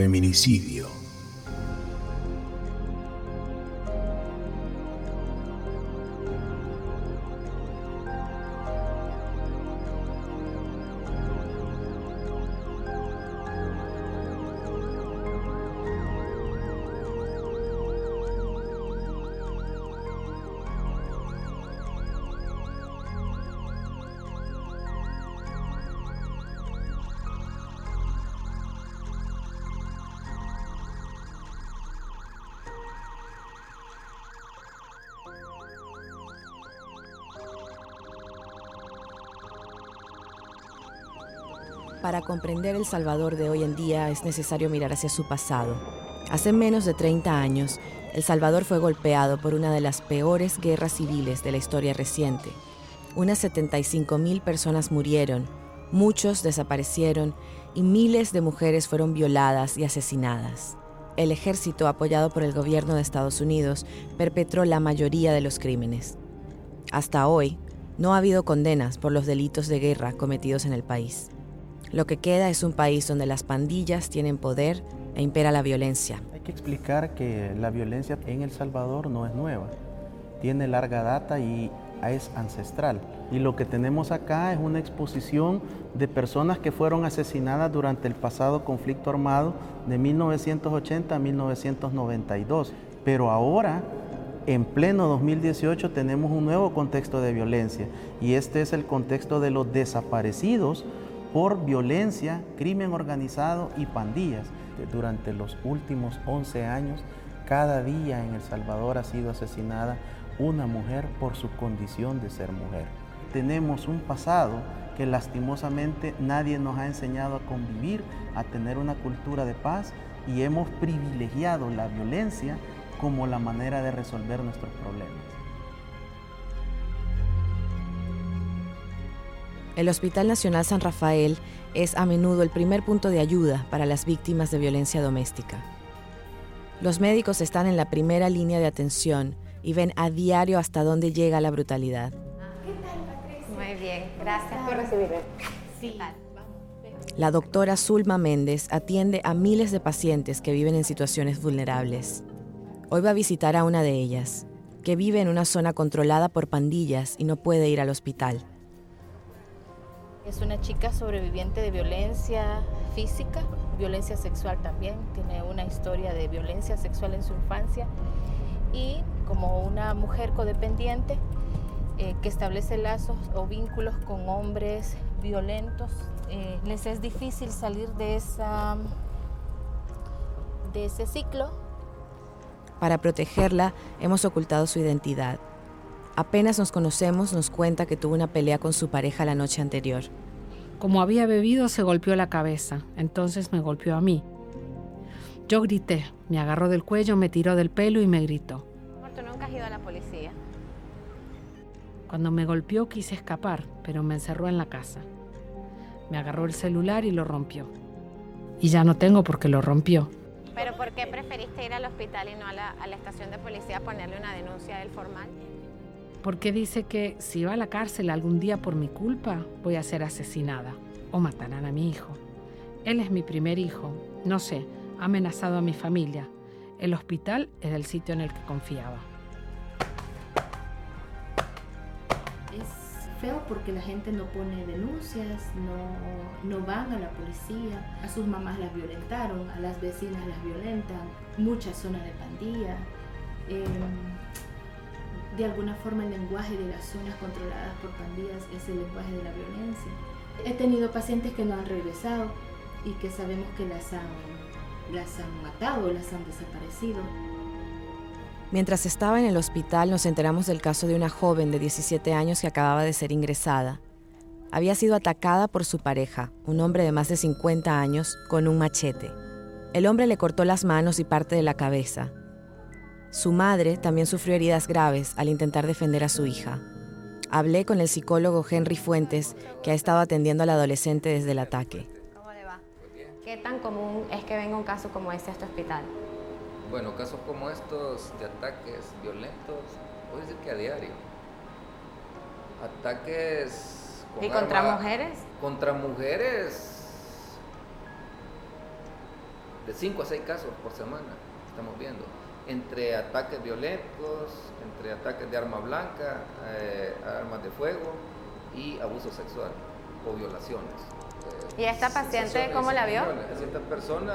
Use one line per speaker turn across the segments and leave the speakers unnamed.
Feminicidio.
Para comprender El Salvador de hoy en día es necesario mirar hacia su pasado. Hace menos de 30 años, El Salvador fue golpeado por una de las peores guerras civiles de la historia reciente. Unas 75 mil personas murieron, muchos desaparecieron y miles de mujeres fueron violadas y asesinadas. El ejército, apoyado por el gobierno de Estados Unidos, perpetró la mayoría de los crímenes. Hasta hoy, no ha habido condenas por los delitos de guerra cometidos en el país. Lo que queda es un país donde las pandillas tienen poder e impera la violencia.
Hay que explicar que la violencia en El Salvador no es nueva, tiene larga data y es ancestral. Y lo que tenemos acá es una exposición de personas que fueron asesinadas durante el pasado conflicto armado de 1980 a 1992. Pero ahora, en pleno 2018, tenemos un nuevo contexto de violencia y este es el contexto de los desaparecidos por violencia, crimen organizado y pandillas. Durante los últimos 11 años, cada día en El Salvador ha sido asesinada una mujer por su condición de ser mujer. Tenemos un pasado que lastimosamente nadie nos ha enseñado a convivir, a tener una cultura de paz y hemos privilegiado la violencia como la manera de resolver nuestros problemas.
El Hospital Nacional San Rafael es a menudo el primer punto de ayuda para las víctimas de violencia doméstica. Los médicos están en la primera línea de atención y ven a diario hasta dónde llega la brutalidad.
¿Qué tal, Patricia? Muy bien, gracias por recibirme. Sí.
La doctora Zulma Méndez atiende a miles de pacientes que viven en situaciones vulnerables. Hoy va a visitar a una de ellas, que vive en una zona controlada por pandillas y no puede ir al hospital.
Es una chica sobreviviente de violencia física, violencia sexual también, tiene una historia de violencia sexual en su infancia y como una mujer codependiente eh, que establece lazos o vínculos con hombres violentos, eh, les es difícil salir de, esa, de ese ciclo.
Para protegerla hemos ocultado su identidad. Apenas nos conocemos, nos cuenta que tuvo una pelea con su pareja la noche anterior.
Como había bebido, se golpeó la cabeza, entonces me golpeó a mí. Yo grité, me agarró del cuello, me tiró del pelo y me gritó.
¿Tú nunca has ido a la policía?
Cuando me golpeó quise escapar, pero me encerró en la casa. Me agarró el celular y lo rompió. Y ya no tengo porque lo rompió.
¿Pero por qué preferiste ir al hospital y no a la, a la estación de policía a ponerle una denuncia del formal?
Porque dice que si va a la cárcel algún día por mi culpa, voy a ser asesinada o matarán a mi hijo. Él es mi primer hijo, no sé, ha amenazado a mi familia. El hospital es el sitio en el que confiaba.
Es feo porque la gente no pone denuncias, no, no van a la policía, a sus mamás las violentaron, a las vecinas las violentan, muchas zonas de pandilla. Eh, de alguna forma el lenguaje de las zonas controladas por pandillas es el lenguaje de la violencia. He tenido pacientes que no han regresado y que sabemos que las han, las han matado, las han desaparecido.
Mientras estaba en el hospital nos enteramos del caso de una joven de 17 años que acababa de ser ingresada. Había sido atacada por su pareja, un hombre de más de 50 años, con un machete. El hombre le cortó las manos y parte de la cabeza. Su madre también sufrió heridas graves al intentar defender a su hija. Hablé con el psicólogo Henry Fuentes, que ha estado atendiendo al adolescente desde el ataque.
¿Cómo le va? ¿Qué tan común es que venga un caso como este a este hospital?
Bueno, casos como estos de ataques violentos, puedo decir que a diario. Ataques...
¿Y contra mujeres?
Contra mujeres de 5 a 6 casos por semana, estamos viendo, entre ataques violentos, entre ataques de arma blanca, eh, armas de fuego y abuso sexual o violaciones.
¿Y esta
Eh,
paciente cómo la vio?
Esta persona,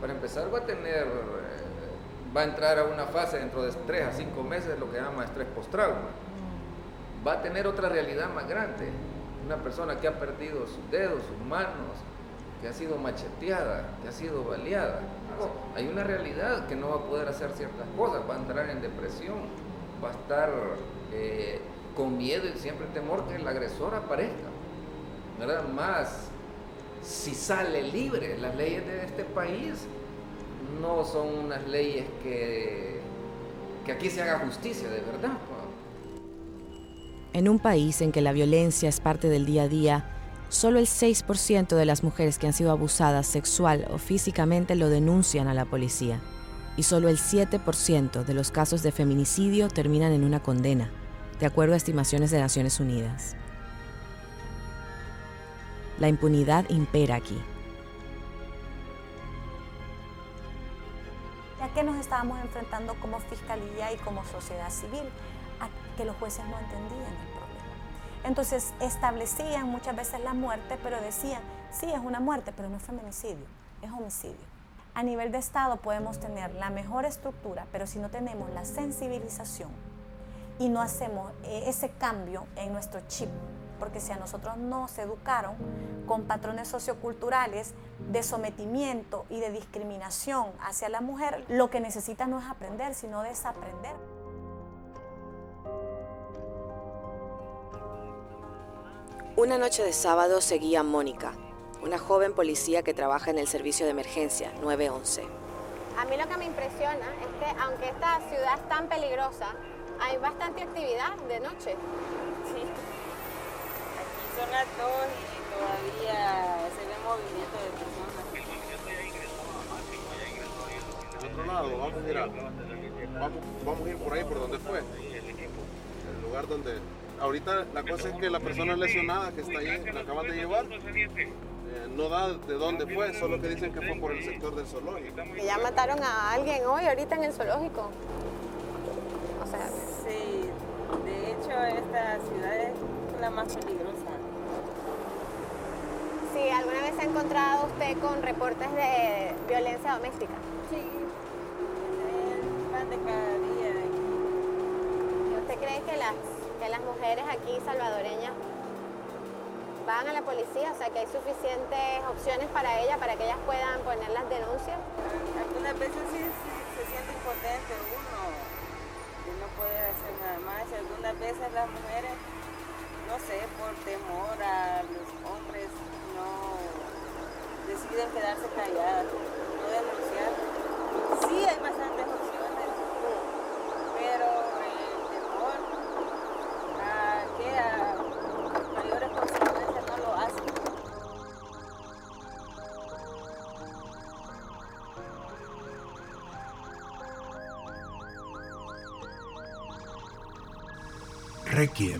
para empezar, va a tener, eh, va a entrar a una fase dentro de 3 a 5 meses, lo que llama estrés post-trauma. Va a tener otra realidad más grande. Una persona que ha perdido sus dedos, sus manos, que ha sido macheteada, que ha sido baleada. Hay una realidad que no va a poder hacer ciertas cosas, va a entrar en depresión, va a estar eh, con miedo y siempre temor que el agresor aparezca. ¿verdad? Más si sale libre, las leyes de este país no son unas leyes que, que aquí se haga justicia de verdad.
En un país en que la violencia es parte del día a día, solo el 6% de las mujeres que han sido abusadas sexual o físicamente lo denuncian a la policía. Y solo el 7% de los casos de feminicidio terminan en una condena, de acuerdo a estimaciones de Naciones Unidas. La impunidad impera aquí.
ya que nos estábamos enfrentando como fiscalía y como sociedad civil, a que los jueces no entendían. Entonces establecían muchas veces la muerte, pero decían, sí, es una muerte, pero no es feminicidio, es homicidio. A nivel de Estado podemos tener la mejor estructura, pero si no tenemos la sensibilización y no hacemos eh, ese cambio en nuestro chip, porque si a nosotros nos educaron con patrones socioculturales de sometimiento y de discriminación hacia la mujer, lo que necesita no es aprender, sino desaprender.
Una noche de sábado seguía a Mónica, una joven policía que trabaja en el servicio de emergencia 911.
A mí lo que me impresiona es que aunque esta ciudad es tan peligrosa, hay bastante actividad de noche.
Sí. Aquí son las dos y todavía se ve movimiento de personas.
Del otro lado, vamos a ir a, vamos, vamos a ir por ahí por donde fue. El lugar donde. Ahorita la cosa es que la persona lesionada que está ahí, la acaban de llevar, eh, no da de dónde fue, solo que dicen que fue por el sector del zoológico.
Que ya mataron a alguien hoy, ahorita en el zoológico. O sea,
Sí, de hecho esta ciudad es la más peligrosa.
si alguna vez se ha encontrado usted con reportes de violencia doméstica. Mujeres aquí salvadoreñas van a la policía? O sea, que hay suficientes opciones para ellas, para que ellas puedan poner las denuncias.
Algunas veces sí, se siente impotente uno, que no puede hacer nada más. Algunas veces las mujeres, no sé, por temor a los hombres, no deciden quedarse calladas, no denunciar. Sí hay bastantes opciones,
Requiem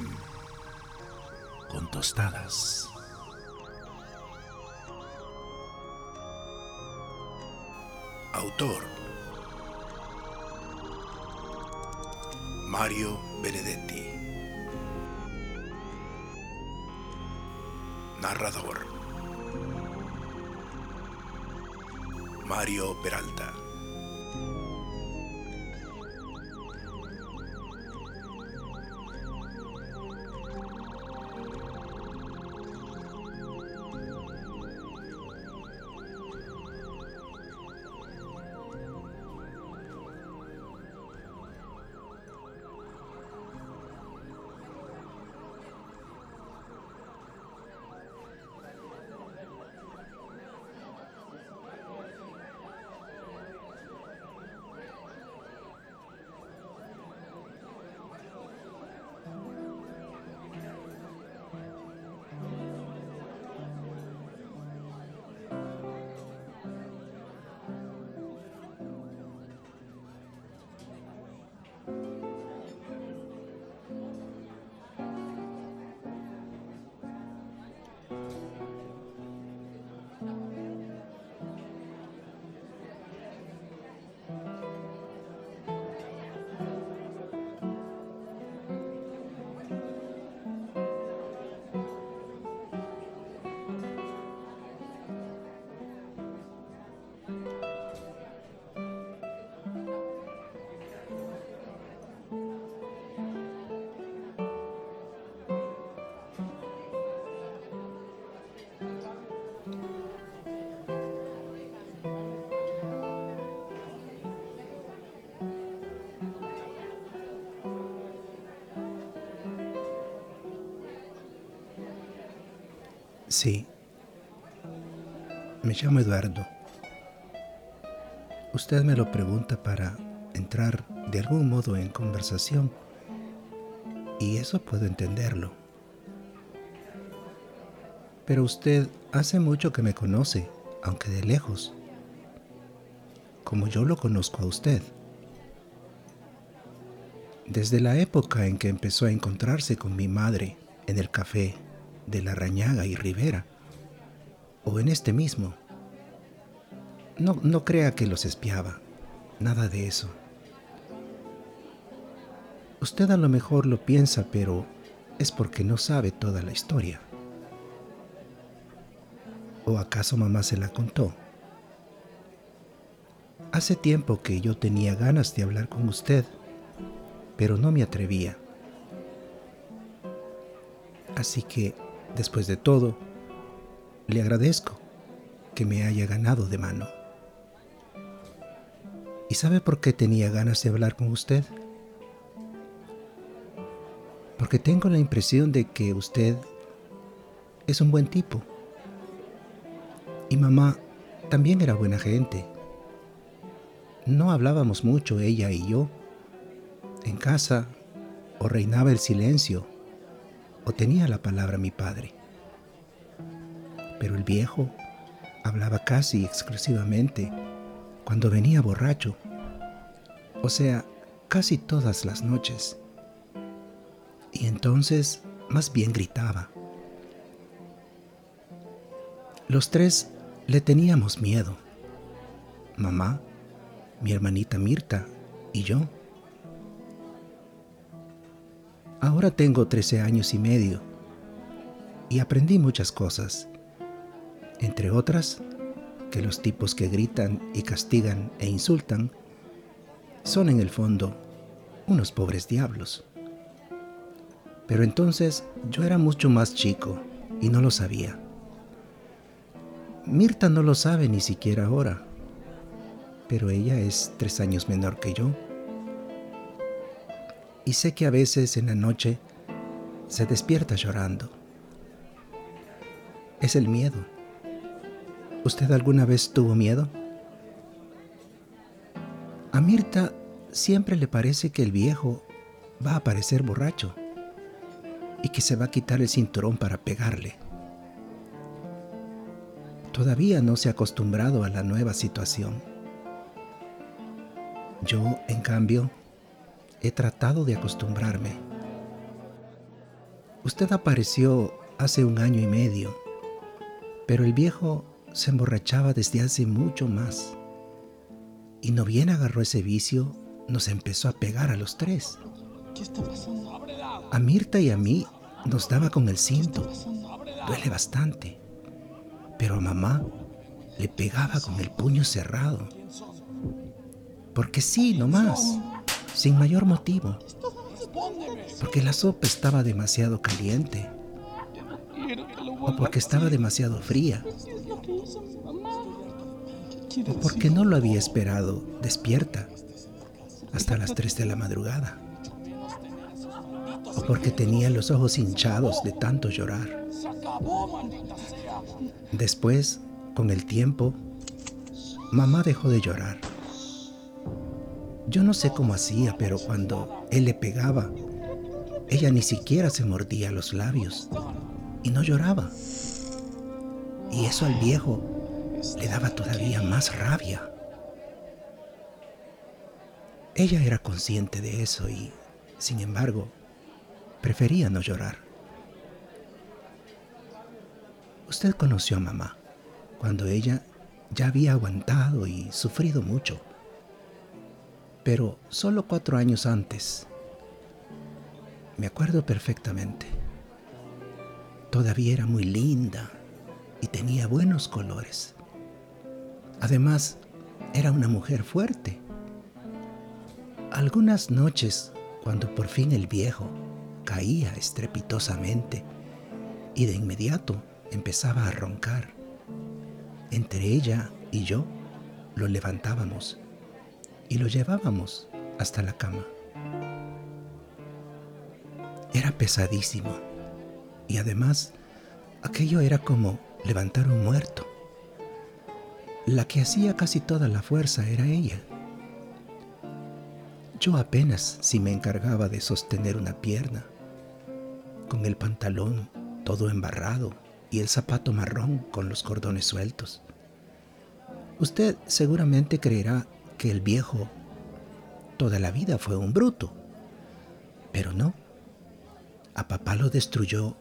Sí. Me llamo Eduardo. Usted me lo pregunta para entrar de algún modo en conversación y eso puedo entenderlo. Pero usted hace mucho que me conoce, aunque de lejos, como yo lo conozco a usted. Desde la época en que empezó a encontrarse con mi madre en el café de La Rañaga y Rivera, o en este mismo. No, no crea que los espiaba, nada de eso. Usted a lo mejor lo piensa, pero es porque no sabe toda la historia. ¿O acaso mamá se la contó? Hace tiempo que yo tenía ganas de hablar con usted, pero no me atrevía. Así que, después de todo, le agradezco que me haya ganado de mano. ¿Y sabe por qué tenía ganas de hablar con usted? Porque tengo la impresión de que usted es un buen tipo. Y mamá también era buena gente. No hablábamos mucho ella y yo. En casa o reinaba el silencio o tenía la palabra mi padre. Pero el viejo hablaba casi exclusivamente cuando venía borracho, o sea, casi todas las noches. Y entonces más bien gritaba. Los tres le teníamos miedo. Mamá, mi hermanita Mirta y yo. Ahora tengo 13 años y medio y aprendí muchas cosas, entre otras que los tipos que gritan y castigan e insultan son en el fondo unos pobres diablos. Pero entonces yo era mucho más chico y no lo sabía. Mirta no lo sabe ni siquiera ahora, pero ella es tres años menor que yo. Y sé que a veces en la noche se despierta llorando. Es el miedo. ¿Usted alguna vez tuvo miedo? A Mirta siempre le parece que el viejo va a aparecer borracho y que se va a quitar el cinturón para pegarle. Todavía no se ha acostumbrado a la nueva situación. Yo, en cambio, he tratado de acostumbrarme. Usted apareció hace un año y medio, pero el viejo se emborrachaba desde hace mucho más. Y no bien agarró ese vicio, nos empezó a pegar a los tres. ¿Qué está pasando? A Mirta y a mí nos daba con el cinto. Duele bastante. Pero a mamá le pegaba con el puño cerrado. Porque sí, nomás. Sin mayor motivo. Porque la sopa estaba demasiado caliente. O porque estaba demasiado fría. O porque no lo había esperado despierta hasta las 3 de la madrugada o porque tenía los ojos hinchados de tanto llorar. Después, con el tiempo, mamá dejó de llorar. Yo no sé cómo hacía, pero cuando él le pegaba, ella ni siquiera se mordía los labios y no lloraba. Y eso al viejo le daba todavía más rabia. Ella era consciente de eso y, sin embargo, prefería no llorar. Usted conoció a mamá cuando ella ya había aguantado y sufrido mucho, pero solo cuatro años antes. Me acuerdo perfectamente. Todavía era muy linda y tenía buenos colores. Además, era una mujer fuerte. Algunas noches, cuando por fin el viejo caía estrepitosamente y de inmediato empezaba a roncar. Entre ella y yo lo levantábamos y lo llevábamos hasta la cama. Era pesadísimo y además Aquello era como levantar un muerto. La que hacía casi toda la fuerza era ella. Yo apenas si me encargaba de sostener una pierna, con el pantalón todo embarrado y el zapato marrón con los cordones sueltos. Usted seguramente creerá que el viejo toda la vida fue un bruto, pero no. A papá lo destruyó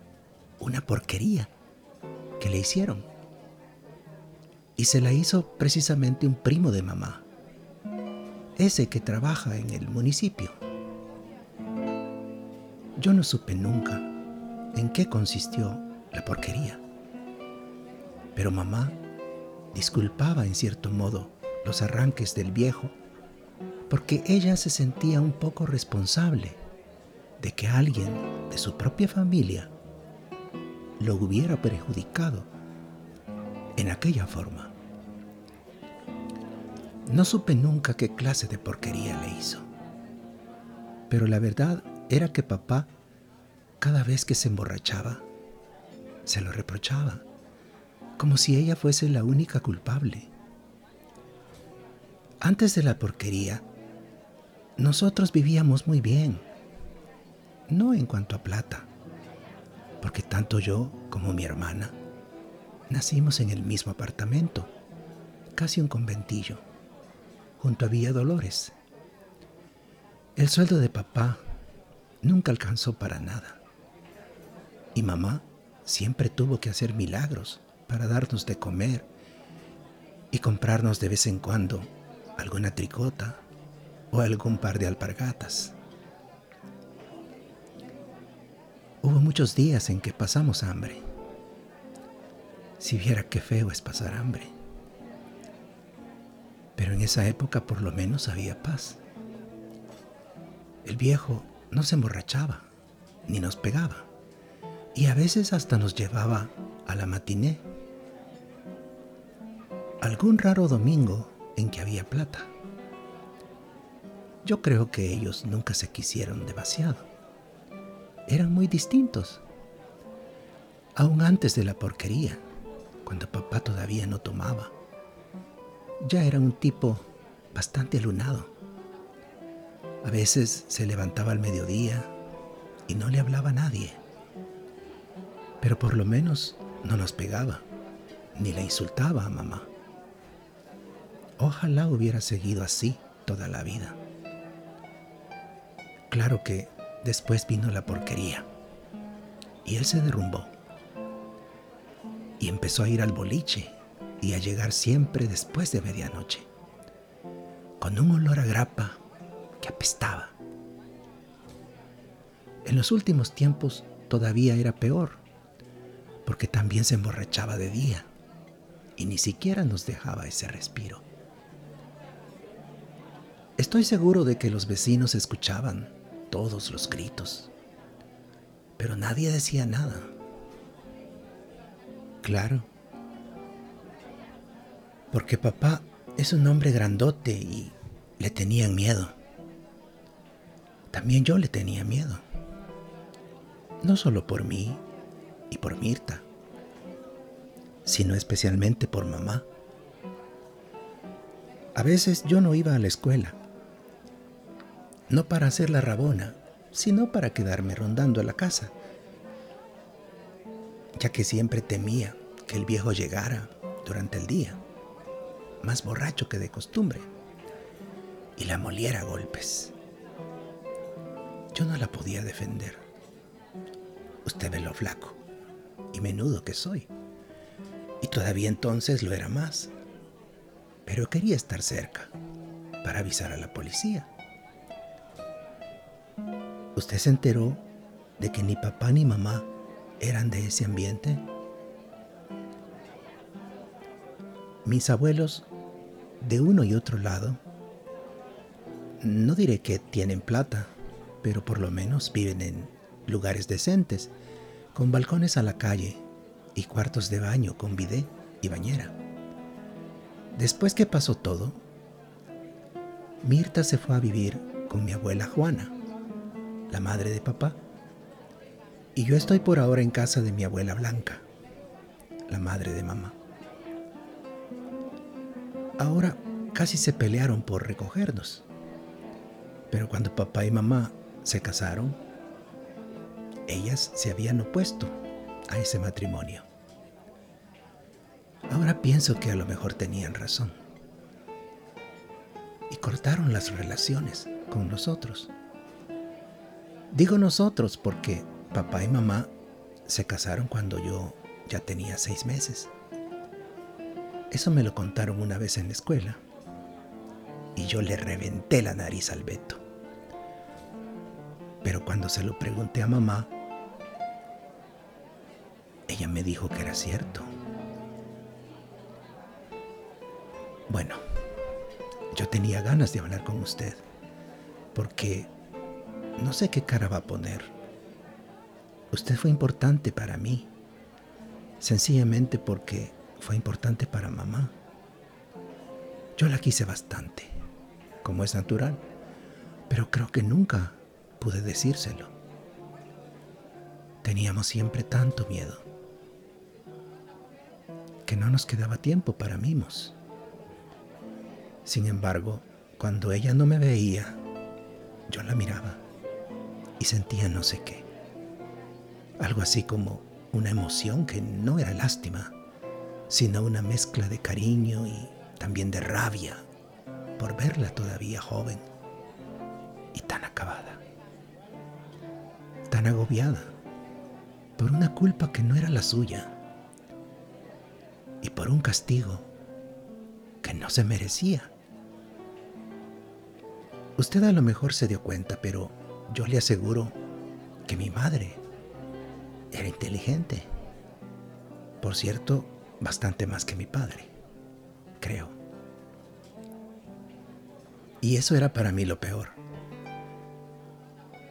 una porquería que le hicieron. Y se la hizo precisamente un primo de mamá, ese que trabaja en el municipio. Yo no supe nunca en qué consistió la porquería, pero mamá disculpaba en cierto modo los arranques del viejo porque ella se sentía un poco responsable de que alguien de su propia familia lo hubiera perjudicado en aquella forma. No supe nunca qué clase de porquería le hizo, pero la verdad era que papá, cada vez que se emborrachaba, se lo reprochaba, como si ella fuese la única culpable. Antes de la porquería, nosotros vivíamos muy bien, no en cuanto a plata, porque tanto yo como mi hermana nacimos en el mismo apartamento, casi un conventillo, junto a Villa Dolores. El sueldo de papá nunca alcanzó para nada, y mamá siempre tuvo que hacer milagros para darnos de comer y comprarnos de vez en cuando alguna tricota o algún par de alpargatas. Hubo muchos días en que pasamos hambre. Si viera qué feo es pasar hambre. Pero en esa época por lo menos había paz. El viejo no se emborrachaba, ni nos pegaba, y a veces hasta nos llevaba a la matiné. Algún raro domingo en que había plata. Yo creo que ellos nunca se quisieron demasiado. Eran muy distintos. Aún antes de la porquería, cuando papá todavía no tomaba, ya era un tipo bastante alunado. A veces se levantaba al mediodía y no le hablaba a nadie. Pero por lo menos no nos pegaba, ni le insultaba a mamá. Ojalá hubiera seguido así toda la vida. Claro que después vino la porquería. Y él se derrumbó. Y empezó a ir al boliche y a llegar siempre después de medianoche, con un olor a grapa que apestaba. En los últimos tiempos todavía era peor, porque también se emborrachaba de día y ni siquiera nos dejaba ese respiro. Estoy seguro de que los vecinos escuchaban todos los gritos, pero nadie decía nada. Claro, porque papá es un hombre grandote y le tenían miedo. También yo le tenía miedo. No solo por mí y por Mirta, sino especialmente por mamá. A veces yo no iba a la escuela no para hacer la rabona, sino para quedarme rondando la casa, ya que siempre temía que el viejo llegara durante el día, más borracho que de costumbre, y la moliera a golpes. Yo no la podía defender. Usted ve lo flaco y menudo que soy. Y todavía entonces lo era más. Pero quería estar cerca para avisar a la policía. ¿Usted se enteró de que ni papá ni mamá eran de ese ambiente? Mis abuelos, de uno y otro lado, no diré que tienen plata, pero por lo menos viven en lugares decentes, con balcones a la calle y cuartos de baño con bidé y bañera. Después que pasó todo, Mirta se fue a vivir con mi abuela Juana la madre de papá, y yo estoy por ahora en casa de mi abuela Blanca, la madre de mamá. Ahora casi se pelearon por recogernos. Pero cuando papá y mamá se casaron, ellas se habían opuesto a ese matrimonio. Ahora pienso que a lo mejor tenían razón. Y cortaron las relaciones con nosotros. Digo nosotros porque papá y mamá se casaron cuando yo ya tenía seis meses. Eso me lo contaron una vez en la escuela y yo le reventé la nariz al Beto. Pero cuando se lo pregunté a mamá, ella me dijo que era cierto. Bueno, yo tenía ganas de hablar con usted, porque no sé qué cara va a poner. Usted fue importante para mí, sencillamente porque fue importante para mamá. Yo la quise bastante como es natural, pero creo que nunca pude decírselo. Teníamos siempre tanto miedo que no nos quedaba tiempo para mimos. Sin embargo, cuando ella no me veía, yo la miraba y sentía no sé qué. Algo así como una emoción que no era lástima, sino una mezcla de cariño y también de rabia por verla todavía joven y tan acabada, tan agobiada por una culpa que no era la suya y por un castigo que no se merecía. Usted a lo mejor se dio cuenta, pero yo le aseguro que mi madre era inteligente. Por cierto, bastante más que mi padre, creo. Y eso era para mí lo peor.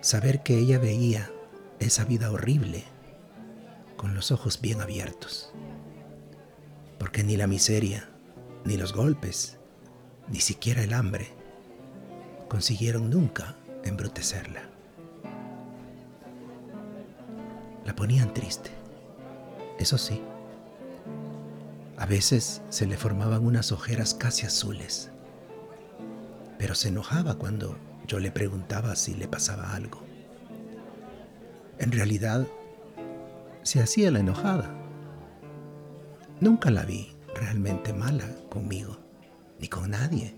Saber que ella veía esa vida horrible con los ojos bien abiertos. Porque ni la miseria, ni los golpes, ni siquiera el hambre consiguieron nunca embrutecerla. La ponían triste, eso sí. A veces se le formaban unas ojeras casi azules pero se enojaba cuando yo le preguntaba si le pasaba algo. En realidad, se hacía la enojada. Nunca la vi realmente mala conmigo, ni con nadie.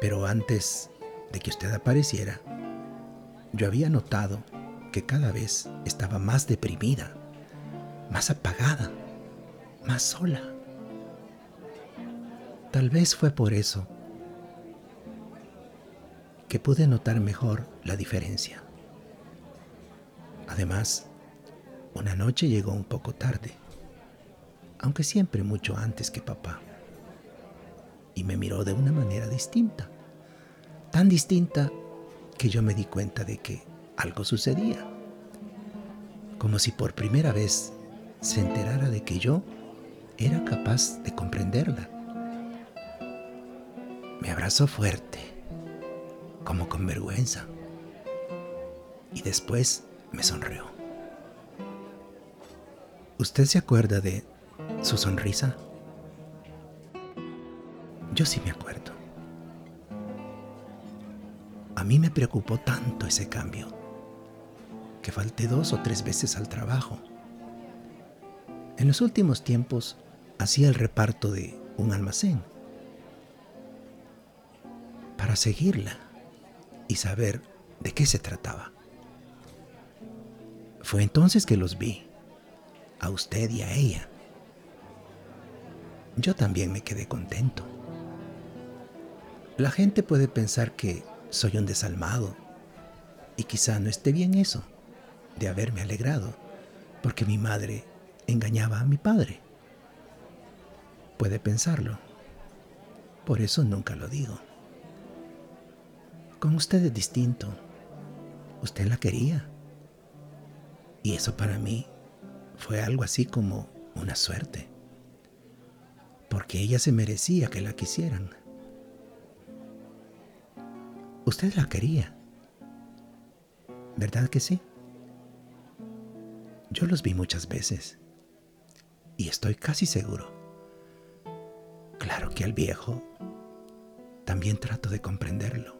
Pero antes de que usted apareciera, yo había notado que cada vez estaba más deprimida, más apagada, más sola. Tal vez fue por eso que pude notar mejor la diferencia. Además, una noche llegó un poco tarde, aunque siempre mucho antes que papá, y me miró de una manera distinta, tan distinta que yo me di cuenta de que algo sucedía, como si por primera vez se enterara de que yo era capaz de comprenderla. Me abrazó fuerte como con vergüenza. Y después me sonrió. ¿Usted se acuerda de su sonrisa? Yo sí me acuerdo. A mí me preocupó tanto ese cambio que falté dos o tres veces al trabajo. En los últimos tiempos hacía el reparto de un almacén para seguirla y saber de qué se trataba. Fue entonces que los vi, a usted y a ella. Yo también me quedé contento. La gente puede pensar que soy un desalmado y quizá no esté bien eso, de haberme alegrado, porque mi madre engañaba a mi padre. Puede pensarlo. Por eso nunca lo digo. Con usted es distinto. Usted la quería. Y eso para mí fue algo así como una suerte. Porque ella se merecía que la quisieran. Usted la quería. ¿Verdad que sí? Yo los vi muchas veces. Y estoy casi seguro. Claro que al viejo también trato de comprenderlo.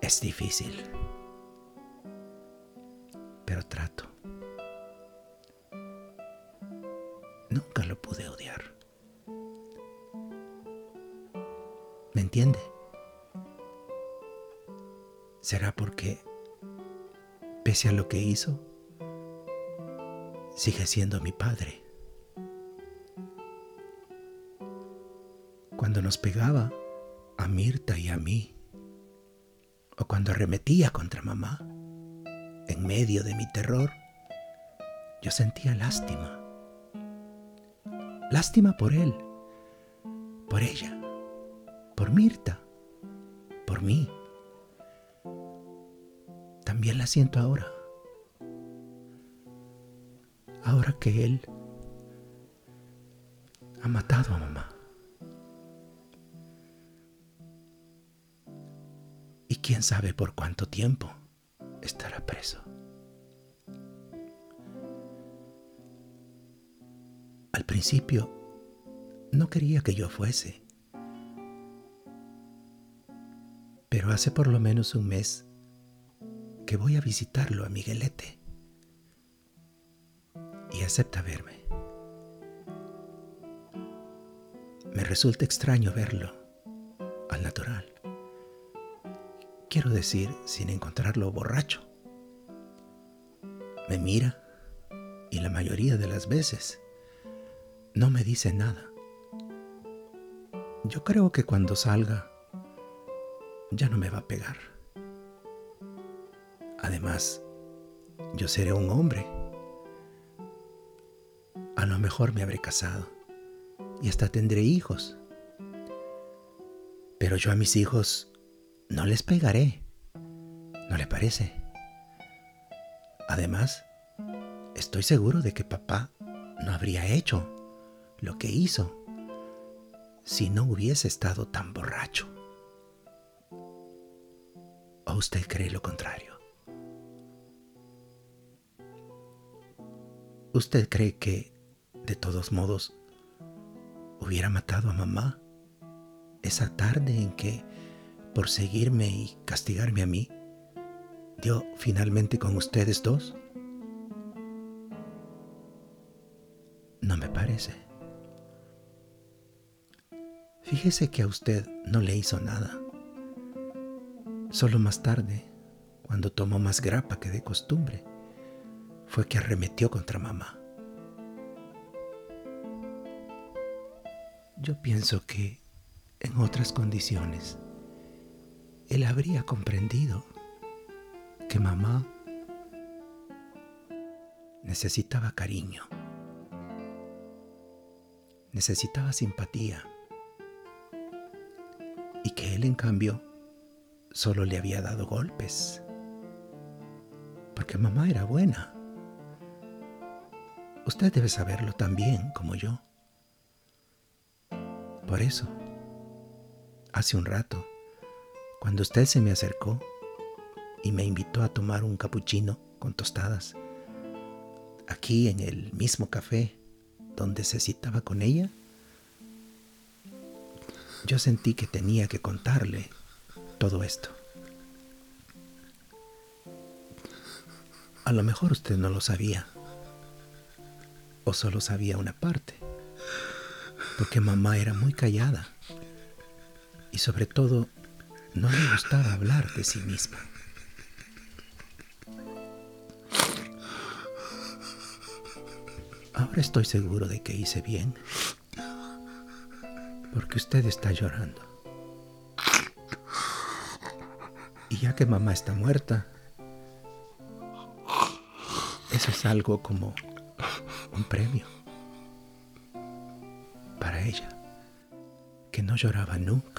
Es difícil, pero trato. Nunca lo pude odiar. Entiende? ¿Será porque, pese a lo que hizo, sigue siendo mi padre? Cuando nos pegaba a Mirta y a mí, o cuando arremetía contra mamá, en medio de mi terror, yo sentía lástima. Lástima por él, por ella, por Mirta, por mí. También la siento ahora. Ahora que él ha matado a mamá. Y quién sabe por cuánto tiempo estará preso. Al principio no quería que yo fuese, pero hace por lo menos un mes que voy a visitarlo a Miguelete y acepta verme. Me resulta extraño verlo al natural. Quiero decir, sin encontrarlo borracho. Me mira y la mayoría de las veces no me dice nada. Yo creo que cuando salga ya no me va a pegar. Además, yo seré un hombre. A lo mejor me habré casado y hasta tendré hijos. Pero yo a mis hijos no les pegaré. ¿No le parece? Además, estoy seguro de que papá no habría hecho lo que hizo si no hubiese estado tan borracho. ¿O usted cree lo contrario? ¿Usted cree que, de todos modos, hubiera matado a mamá esa tarde en que, por seguirme y castigarme a mí, dio finalmente con ustedes dos? No me parece. Fíjese que a usted no le hizo nada. Solo más tarde, cuando tomó más grapa que de costumbre, fue que arremetió contra mamá. Yo pienso que en otras condiciones él habría comprendido que mamá necesitaba cariño, necesitaba simpatía y que él en cambio solo le había dado golpes, porque mamá era buena. Usted debe saberlo tan bien como yo. Por eso, hace un rato, cuando usted se me acercó y me invitó a tomar un capuchino con tostadas, aquí en el mismo café donde se citaba con ella, yo sentí que tenía que contarle todo esto. A lo mejor usted no lo sabía, o solo sabía una parte, porque mamá era muy callada y sobre todo no le gustaba hablar de sí misma. Ahora estoy seguro de que hice bien porque usted está llorando. Ya que mamá está muerta, eso es algo como un premio para ella, que no lloraba nunca.